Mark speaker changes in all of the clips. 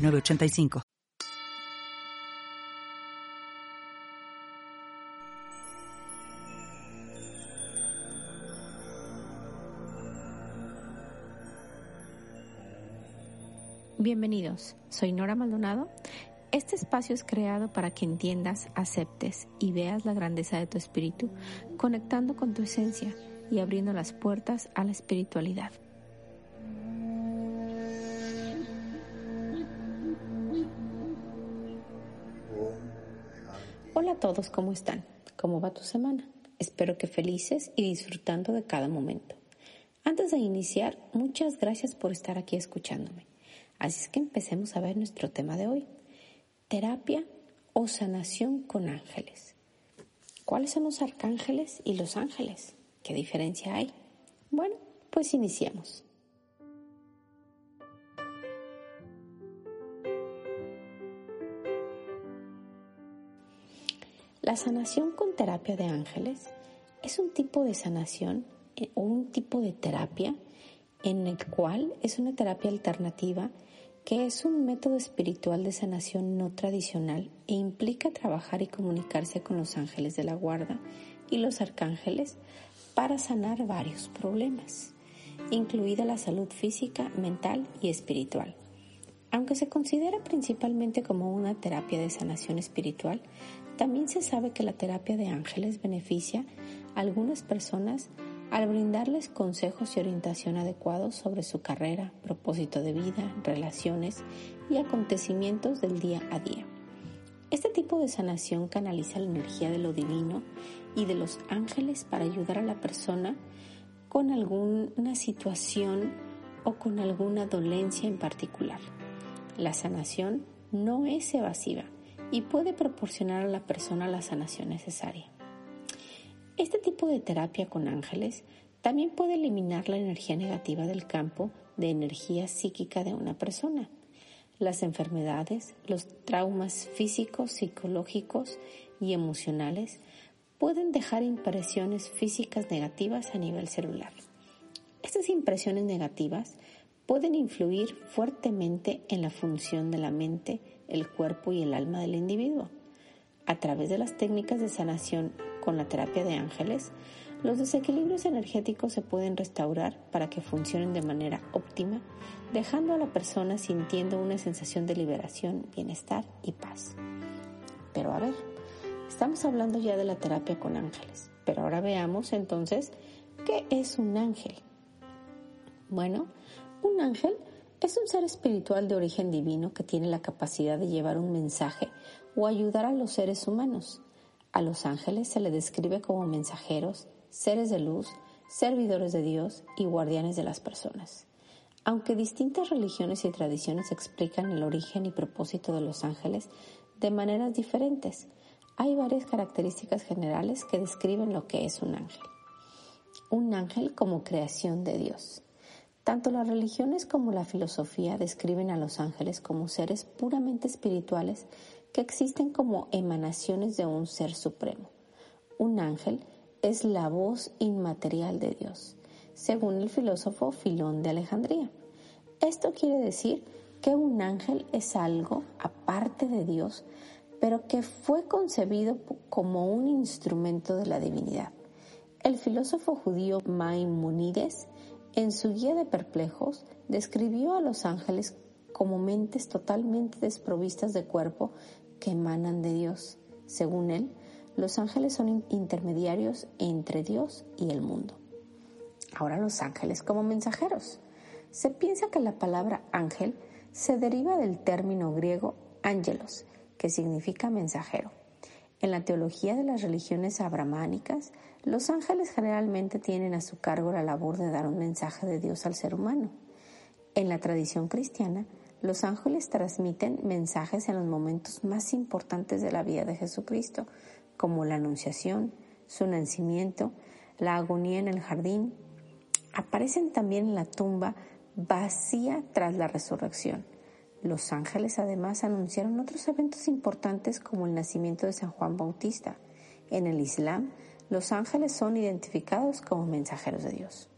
Speaker 1: 985.
Speaker 2: Bienvenidos, soy Nora Maldonado. Este espacio es creado para que entiendas, aceptes y veas la grandeza de tu espíritu, conectando con tu esencia y abriendo las puertas a la espiritualidad. Todos, ¿cómo están? ¿Cómo va tu semana? Espero que felices y disfrutando de cada momento. Antes de iniciar, muchas gracias por estar aquí escuchándome. Así es que empecemos a ver nuestro tema de hoy. Terapia o sanación con ángeles. ¿Cuáles son los arcángeles y los ángeles? ¿Qué diferencia hay? Bueno, pues iniciemos. La sanación con terapia de ángeles es un tipo de sanación eh, o un tipo de terapia en el cual es una terapia alternativa que es un método espiritual de sanación no tradicional e implica trabajar y comunicarse con los ángeles de la guarda y los arcángeles para sanar varios problemas, incluida la salud física, mental y espiritual. Aunque se considera principalmente como una terapia de sanación espiritual, también se sabe que la terapia de ángeles beneficia a algunas personas al brindarles consejos y orientación adecuados sobre su carrera, propósito de vida, relaciones y acontecimientos del día a día. Este tipo de sanación canaliza la energía de lo divino y de los ángeles para ayudar a la persona con alguna situación o con alguna dolencia en particular. La sanación no es evasiva, y puede proporcionar a la persona la sanación necesaria. Este tipo de terapia con ángeles también puede eliminar la energía negativa del campo de energía psíquica de una persona, las enfermedades, los traumas físicos, psicológicos y emocionales pueden dejar impresiones físicas negativas a nivel celular. Estas impresiones negativas pueden influir fuertemente en la función de la mente, el cuerpo y el alma del individuo. A través de las técnicas de sanación con la terapia de ángeles, los desequilibrios energéticos se pueden restaurar para que funcionen de manera óptima, dejando a la persona sintiendo una sensación de liberación, bienestar y paz. Pero a ver, estamos hablando ya de la terapia con ángeles, pero ahora veamos entonces qué es un ángel. Bueno, un ángel es un ser espiritual de origen divino que tiene la capacidad de llevar un mensaje o ayudar a los seres humanos. A los ángeles se les describe como mensajeros, seres de luz, servidores de Dios y guardianes de las personas. Aunque distintas religiones y tradiciones explican el origen y propósito de los ángeles de maneras diferentes, hay varias características generales que describen lo que es un ángel. Un ángel como creación de Dios. Tanto las religiones como la filosofía describen a los ángeles como seres puramente espirituales que existen como emanaciones de un ser supremo. Un ángel es la voz inmaterial de Dios, según el filósofo Filón de Alejandría. Esto quiere decir que un ángel es algo aparte de Dios, pero que fue concebido como un instrumento de la divinidad. El filósofo judío Maimonides en su guía de perplejos, describió a los ángeles como mentes totalmente desprovistas de cuerpo que emanan de Dios. Según él, los ángeles son intermediarios entre Dios y el mundo. Ahora los ángeles como mensajeros. Se piensa que la palabra ángel se deriva del término griego ángelos, que significa mensajero. En la teología de las religiones abramánicas, los ángeles generalmente tienen a su cargo la labor de dar un mensaje de Dios al ser humano. En la tradición cristiana, Los ángeles transmiten mensajes en los momentos más importantes de la vida de Jesucristo, como la anunciación, su nacimiento, la agonía en el jardín. Aparecen también en la tumba vacía tras la resurrección. Los ángeles además anunciaron otros eventos importantes como el nacimiento de San Juan Bautista. En el Islam, los ángeles son identificados como mensajeros de Dios.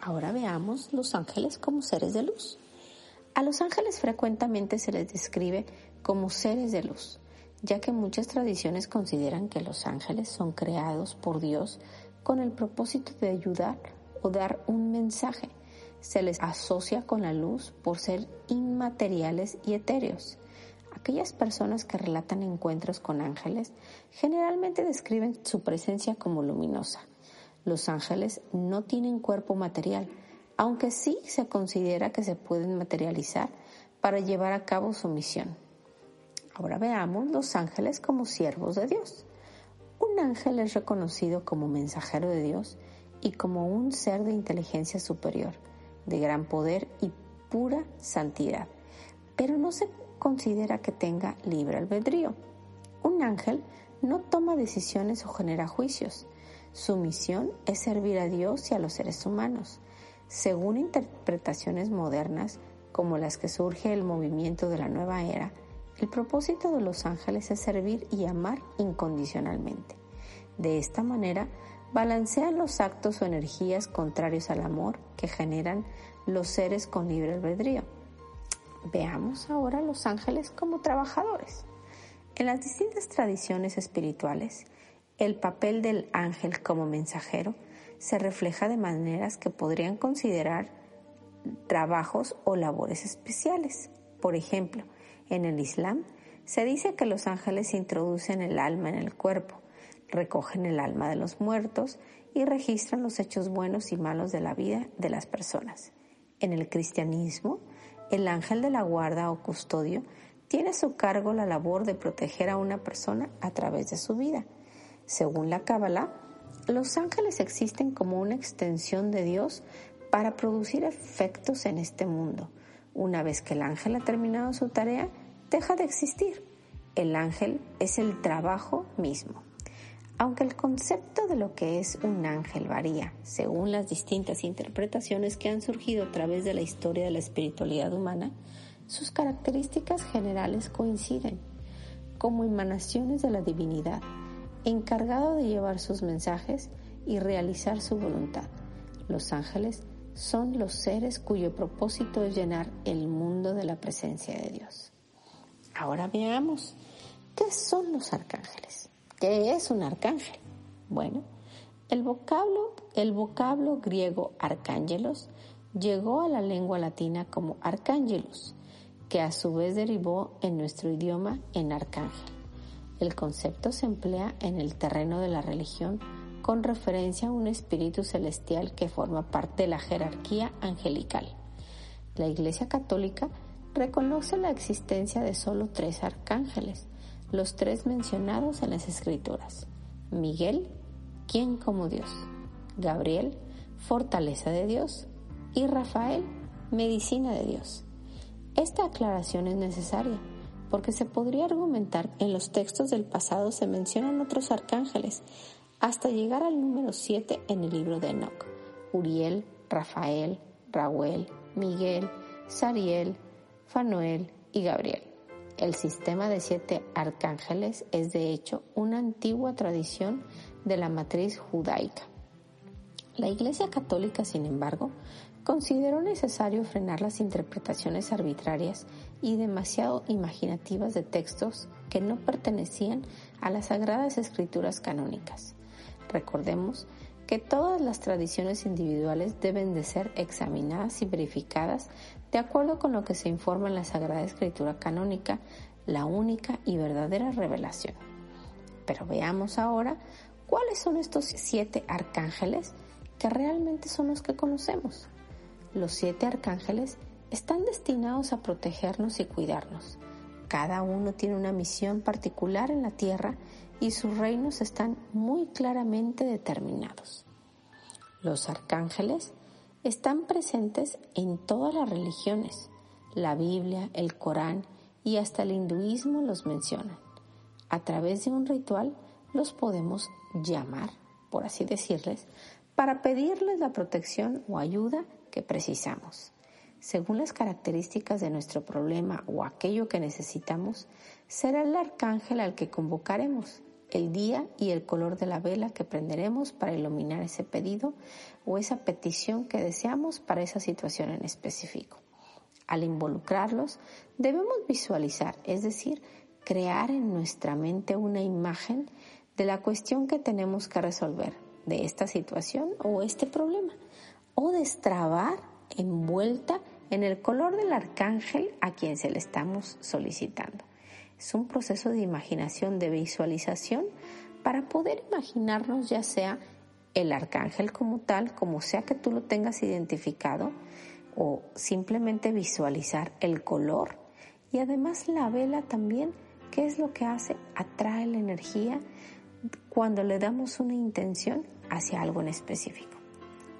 Speaker 2: Ahora veamos los ángeles como seres de luz. A los ángeles frecuentemente se les describe como seres de luz, ya que muchas tradiciones consideran que los ángeles son creados por Dios con el propósito de ayudar o dar un mensaje. Se les asocia con la luz por ser inmateriales y etéreos. Aquellas personas que relatan encuentros con ángeles generalmente describen su presencia como luminosa. Los ángeles no tienen cuerpo material, aunque sí se considera que se pueden materializar para llevar a cabo su misión. Ahora veamos los ángeles como siervos de Dios. Un ángel es reconocido como mensajero de Dios y como un ser de inteligencia superior, de gran poder y pura santidad, pero no se considera que tenga libre albedrío. Un ángel no toma decisiones o genera juicios. Su misión es servir a Dios y a los seres humanos. Según interpretaciones modernas, como las que surge el movimiento de la nueva era, el propósito de los ángeles es servir y amar incondicionalmente. De esta manera, balancean los actos o energías contrarios al amor que generan los seres con libre albedrío. Veamos ahora los ángeles como trabajadores. En las distintas tradiciones espirituales, el papel del ángel como mensajero se refleja de maneras que podrían considerar trabajos o labores especiales. Por ejemplo, en el Islam se dice que los ángeles introducen el alma en el cuerpo, recogen el alma de los muertos y registran los hechos buenos y malos de la vida de las personas. En el cristianismo, el ángel de la guarda o custodio tiene a su cargo la labor de proteger a una persona a través de su vida. Según la Cábala, los ángeles existen como una extensión de Dios para producir efectos en este mundo. Una vez que el ángel ha terminado su tarea, deja de existir. El ángel es el trabajo mismo. Aunque el concepto de lo que es un ángel varía según las distintas interpretaciones que han surgido a través de la historia de la espiritualidad humana, sus características generales coinciden como emanaciones de la divinidad encargado de llevar sus mensajes y realizar su voluntad. Los ángeles son los seres cuyo propósito es llenar el mundo de la presencia de Dios. Ahora veamos, ¿qué son los arcángeles? ¿Qué es un arcángel? Bueno, el vocablo, el vocablo griego arcángelos llegó a la lengua latina como arcángelus, que a su vez derivó en nuestro idioma en arcángel. El concepto se emplea en el terreno de la religión con referencia a un espíritu celestial que forma parte de la jerarquía angelical. La Iglesia Católica reconoce la existencia de solo tres arcángeles, los tres mencionados en las Escrituras. Miguel, quien como Dios, Gabriel, fortaleza de Dios, y Rafael, medicina de Dios. Esta aclaración es necesaria porque se podría argumentar que en los textos del pasado se mencionan otros arcángeles, hasta llegar al número 7 en el libro de Enoch, Uriel, Rafael, Raúl, Miguel, Sariel, Fanuel y Gabriel. El sistema de siete arcángeles es de hecho una antigua tradición de la matriz judaica. La Iglesia Católica, sin embargo, consideró necesario frenar las interpretaciones arbitrarias y demasiado imaginativas de textos que no pertenecían a las sagradas escrituras canónicas. Recordemos que todas las tradiciones individuales deben de ser examinadas y verificadas de acuerdo con lo que se informa en la Sagrada Escritura canónica, la única y verdadera revelación. Pero veamos ahora cuáles son estos siete arcángeles que realmente son los que conocemos. Los siete arcángeles están destinados a protegernos y cuidarnos. Cada uno tiene una misión particular en la tierra y sus reinos están muy claramente determinados. Los arcángeles están presentes en todas las religiones. La Biblia, el Corán y hasta el hinduismo los mencionan. A través de un ritual los podemos llamar, por así decirles, para pedirles la protección o ayuda que precisamos. Según las características de nuestro problema o aquello que necesitamos, será el arcángel al que convocaremos, el día y el color de la vela que prenderemos para iluminar ese pedido o esa petición que deseamos para esa situación en específico. Al involucrarlos, debemos visualizar, es decir, crear en nuestra mente una imagen de la cuestión que tenemos que resolver, de esta situación o este problema, o destrabar envuelta en el color del arcángel a quien se le estamos solicitando. Es un proceso de imaginación, de visualización, para poder imaginarnos ya sea el arcángel como tal, como sea que tú lo tengas identificado, o simplemente visualizar el color y además la vela también, ¿qué es lo que hace? Atrae la energía cuando le damos una intención hacia algo en específico.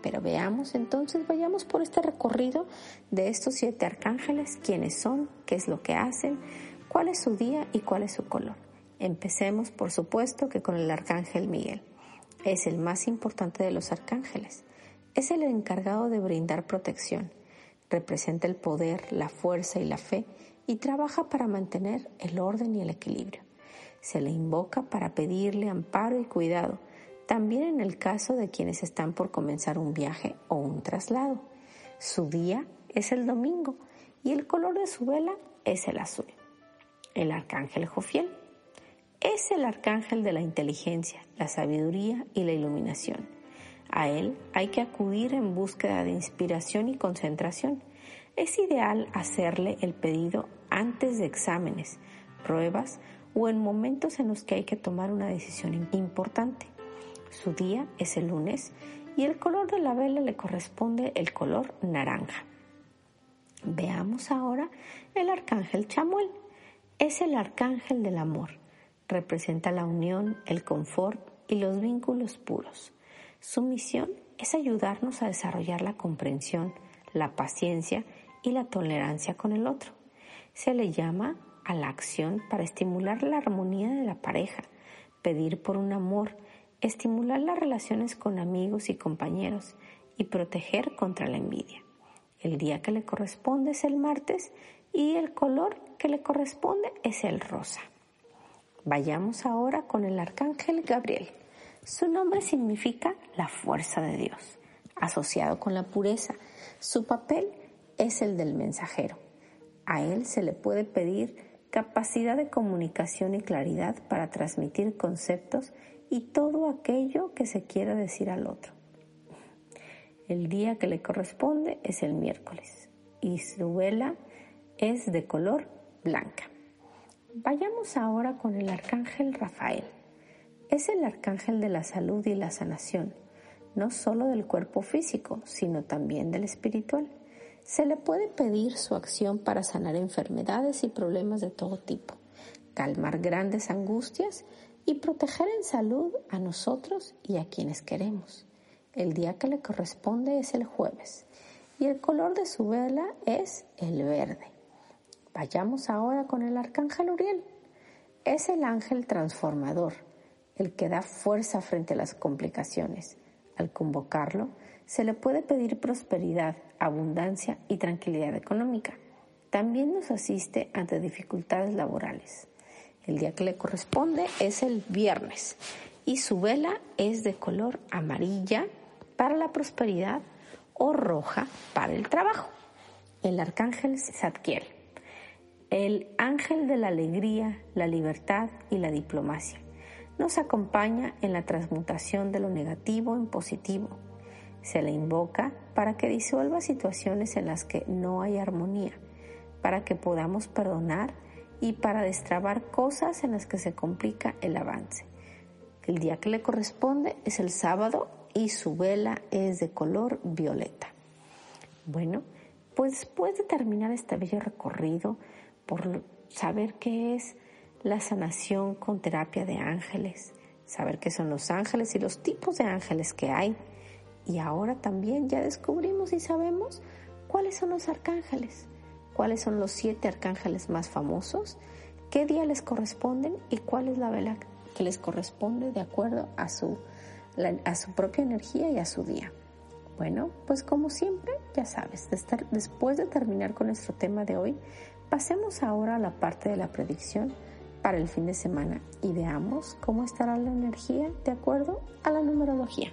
Speaker 2: Pero veamos entonces, vayamos por este recorrido de estos siete arcángeles, quiénes son, qué es lo que hacen, cuál es su día y cuál es su color. Empecemos, por supuesto, que con el arcángel Miguel. Es el más importante de los arcángeles. Es el encargado de brindar protección. Representa el poder, la fuerza y la fe y trabaja para mantener el orden y el equilibrio. Se le invoca para pedirle amparo y cuidado, también en el caso de quienes están por comenzar un viaje o un traslado. Su día es el domingo y el color de su vela es el azul. El arcángel Jofiel es el arcángel de la inteligencia, la sabiduría y la iluminación. A él hay que acudir en búsqueda de inspiración y concentración. Es ideal hacerle el pedido antes de exámenes, pruebas o en momentos en los que hay que tomar una decisión importante. Su día es el lunes y el color de la vela le corresponde el color naranja. Veamos ahora el arcángel Chamuel. Es el arcángel del amor. Representa la unión, el confort y los vínculos puros. Su misión es ayudarnos a desarrollar la comprensión, la paciencia y la tolerancia con el otro. Se le llama a la acción para estimular la armonía de la pareja, pedir por un amor, estimular las relaciones con amigos y compañeros y proteger contra la envidia. El día que le corresponde es el martes y el color que le corresponde es el rosa. Vayamos ahora con el arcángel Gabriel. Su nombre significa la fuerza de Dios, asociado con la pureza. Su papel es el del mensajero. A él se le puede pedir capacidad de comunicación y claridad para transmitir conceptos y todo aquello que se quiera decir al otro. El día que le corresponde es el miércoles y su vela es de color blanca. Vayamos ahora con el arcángel Rafael. Es el arcángel de la salud y la sanación, no solo del cuerpo físico, sino también del espiritual. Se le puede pedir su acción para sanar enfermedades y problemas de todo tipo, calmar grandes angustias y proteger en salud a nosotros y a quienes queremos. El día que le corresponde es el jueves y el color de su vela es el verde. Vayamos ahora con el arcángel Uriel. Es el ángel transformador el que da fuerza frente a las complicaciones. Al convocarlo, se le puede pedir prosperidad, abundancia y tranquilidad económica. También nos asiste ante dificultades laborales. El día que le corresponde es el viernes y su vela es de color amarilla para la prosperidad o roja para el trabajo. El arcángel Zadkiel, el ángel de la alegría, la libertad y la diplomacia nos acompaña en la transmutación de lo negativo en positivo. Se le invoca para que disuelva situaciones en las que no hay armonía, para que podamos perdonar y para destrabar cosas en las que se complica el avance. El día que le corresponde es el sábado y su vela es de color violeta. Bueno, pues después de terminar este bello recorrido por saber qué es la sanación con terapia de ángeles, saber qué son los ángeles y los tipos de ángeles que hay. Y ahora también ya descubrimos y sabemos cuáles son los arcángeles, cuáles son los siete arcángeles más famosos, qué día les corresponden y cuál es la vela que les corresponde de acuerdo a su, a su propia energía y a su día. Bueno, pues como siempre, ya sabes, después de terminar con nuestro tema de hoy, pasemos ahora a la parte de la predicción para el fin de semana y veamos cómo estará la energía de acuerdo a la numerología.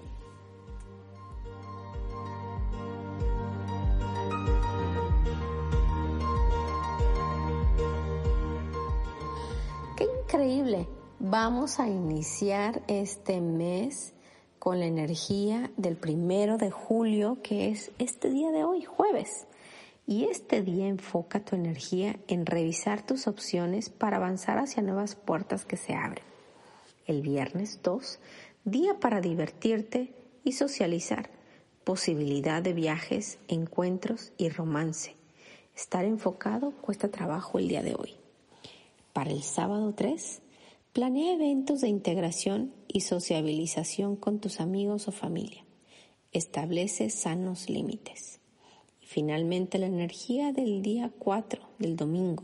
Speaker 2: ¡Qué increíble! Vamos a iniciar este mes con la energía del primero de julio, que es este día de hoy, jueves. Y este día enfoca tu energía en revisar tus opciones para avanzar hacia nuevas puertas que se abren. El viernes 2, día para divertirte y socializar, posibilidad de viajes, encuentros y romance. Estar enfocado cuesta trabajo el día de hoy. Para el sábado 3, planea eventos de integración y sociabilización con tus amigos o familia. Establece sanos límites. Finalmente, la energía del día 4, del domingo.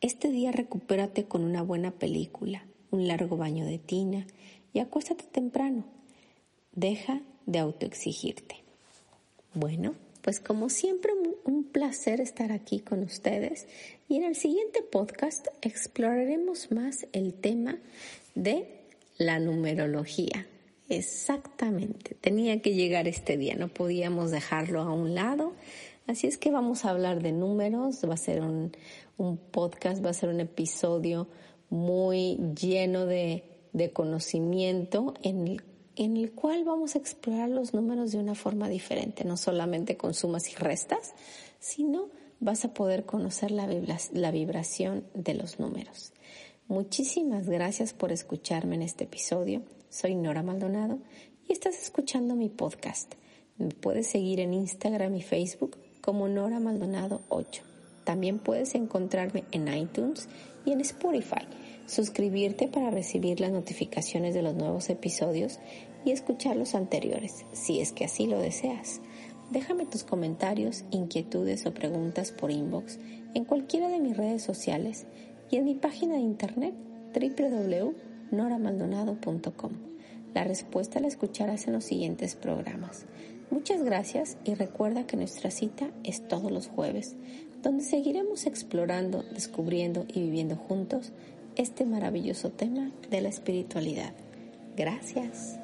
Speaker 2: Este día recupérate con una buena película, un largo baño de tina y acuéstate temprano. Deja de autoexigirte. Bueno, pues como siempre, un placer estar aquí con ustedes y en el siguiente podcast exploraremos más el tema de la numerología. Exactamente, tenía que llegar este día, no podíamos dejarlo a un lado Así es que vamos a hablar de números, va a ser un, podcast, va a ser un episodio muy lleno de, conocimiento en el, en el cual vamos a explorar los números de una forma diferente, no solamente con sumas y restas, sino vas a poder conocer la, la vibración de los números. Muchísimas gracias por escucharme en este episodio. Soy Nora Maldonado y estás escuchando mi podcast. Me puedes seguir en Instagram y Facebook como Nora Maldonado 8. También puedes encontrarme en iTunes y en Spotify. Suscribirte para recibir las notificaciones de los nuevos episodios y escuchar los anteriores, si es que así lo deseas. Déjame tus comentarios, inquietudes o preguntas por inbox en cualquiera de mis redes sociales y en mi página de internet www.noramaldonado.com. La respuesta la escucharás en los siguientes programas. Muchas gracias y recuerda que nuestra cita es todos los jueves, donde seguiremos explorando, descubriendo y viviendo juntos este maravilloso tema de la espiritualidad. Gracias.